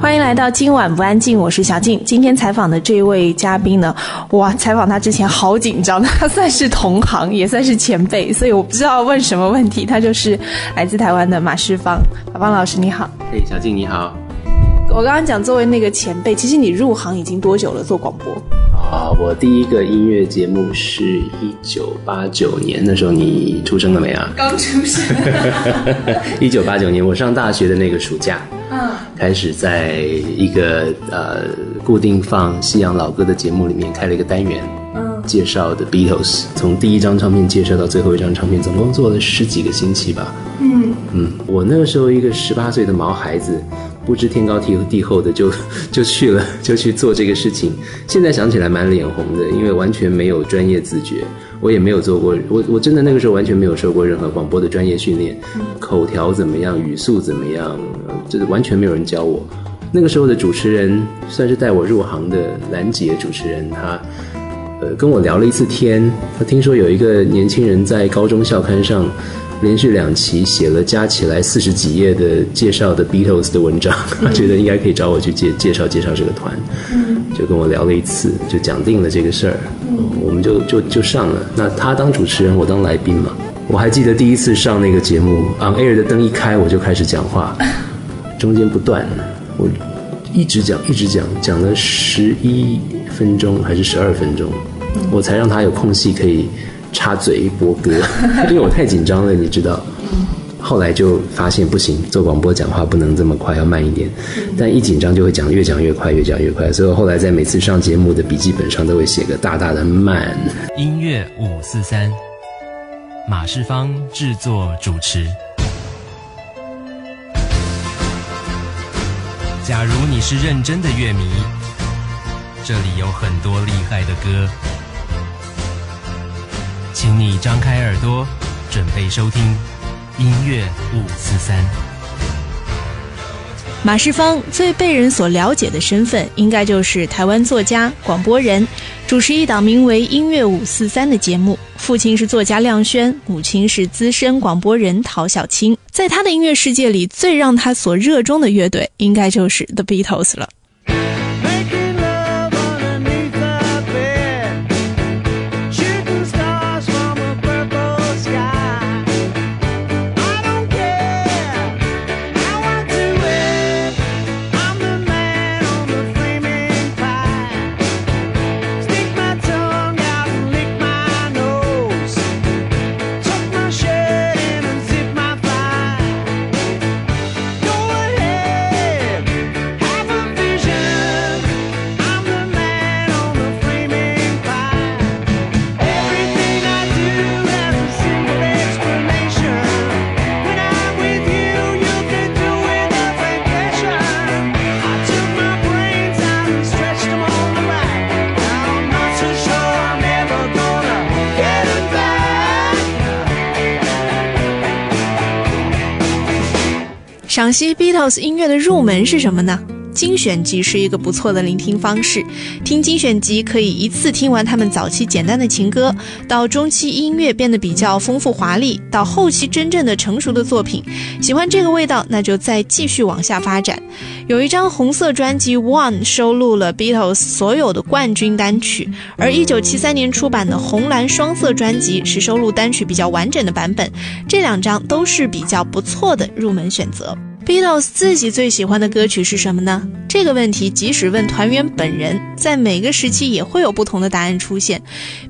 欢迎来到今晚不安静，我是小静。今天采访的这位嘉宾呢，哇，采访他之前好紧张，他算是同行，也算是前辈，所以我不知道问什么问题。他就是来自台湾的马世芳，马芳老师你好。嘿，小静你好。我刚刚讲作为那个前辈，其实你入行已经多久了？做广播？啊，我第一个音乐节目是一九八九年，那时候你出生了没啊？刚出生。一九八九年，我上大学的那个暑假，嗯，开始在一个呃固定放西洋老歌的节目里面开了一个单元，嗯，介绍的 Beatles，从第一张唱片介绍到最后一张唱片，总共做了十几个星期吧。嗯嗯，我那个时候一个十八岁的毛孩子。不知天高地厚的 就就去了，就去做这个事情。现在想起来蛮脸红的，因为完全没有专业自觉，我也没有做过，我我真的那个时候完全没有受过任何广播的专业训练，口条怎么样，语速怎么样，就是完全没有人教我。那个时候的主持人算是带我入行的兰姐主持人，她呃跟我聊了一次天，她听说有一个年轻人在高中校刊上。连续两期写了加起来四十几页的介绍的 Beatles 的文章，他 觉得应该可以找我去介介绍介绍这个团，就跟我聊了一次，就讲定了这个事儿，我们就就就上了。那他当主持人，我当来宾嘛。我还记得第一次上那个节目，On Air 的灯一开，我就开始讲话，中间不断，我一直讲一直讲，讲了十一分钟还是十二分钟，我才让他有空隙可以。插嘴一波歌，因为 我太紧张了，你知道。后来就发现不行，做广播讲话不能这么快，要慢一点。但一紧张就会讲越讲越快，越讲越快。所以我后来在每次上节目的笔记本上都会写个大大的慢。音乐五四三，马世芳制作主持。假如你是认真的乐迷，这里有很多厉害的歌。请你张开耳朵，准备收听音乐五四三。马世芳最被人所了解的身份，应该就是台湾作家、广播人，主持一档名为《音乐五四三》的节目。父亲是作家亮轩，母亲是资深广播人陶小青。在他的音乐世界里，最让他所热衷的乐队，应该就是 The Beatles 了。赏析 Beatles 音乐的入门是什么呢？精选集是一个不错的聆听方式。听精选集可以一次听完他们早期简单的情歌，到中期音乐变得比较丰富华丽，到后期真正的成熟的作品。喜欢这个味道，那就再继续往下发展。有一张红色专辑《One》收录了 Beatles 所有的冠军单曲，而1973年出版的红蓝双色专辑是收录单曲比较完整的版本。这两张都是比较不错的入门选择。Beatles 自己最喜欢的歌曲是什么呢？这个问题即使问团员本人，在每个时期也会有不同的答案出现。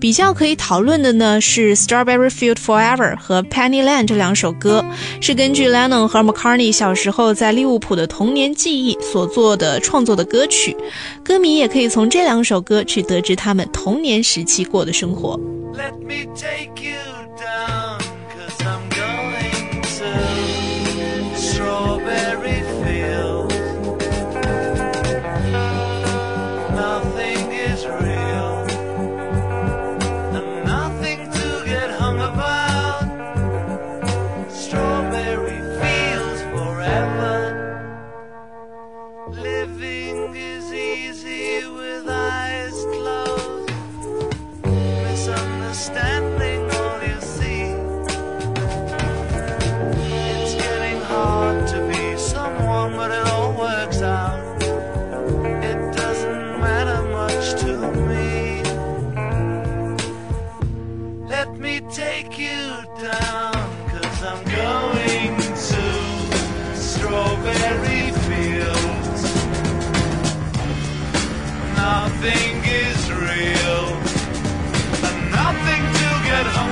比较可以讨论的呢是《Strawberry Field Forever》和《Pennyland》这两首歌，是根据 Lennon 和 McCartney 小时候在利物浦的童年记忆所做的创作的歌曲。歌迷也可以从这两首歌去得知他们童年时期过的生活。Let me take you is.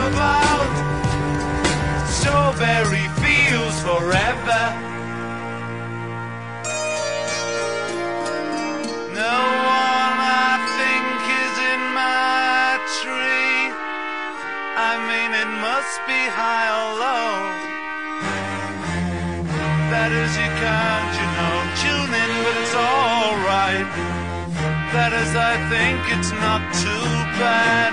about. Strawberry fields forever. No one I think is in my tree. I mean, it must be high or low. That is, you can't, you know, tune in, but it's alright. That is, I think it's not too bad.